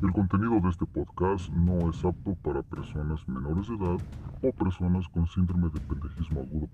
El contenido de este podcast no es apto para personas menores de edad o personas con síndrome de pendejismo agudo.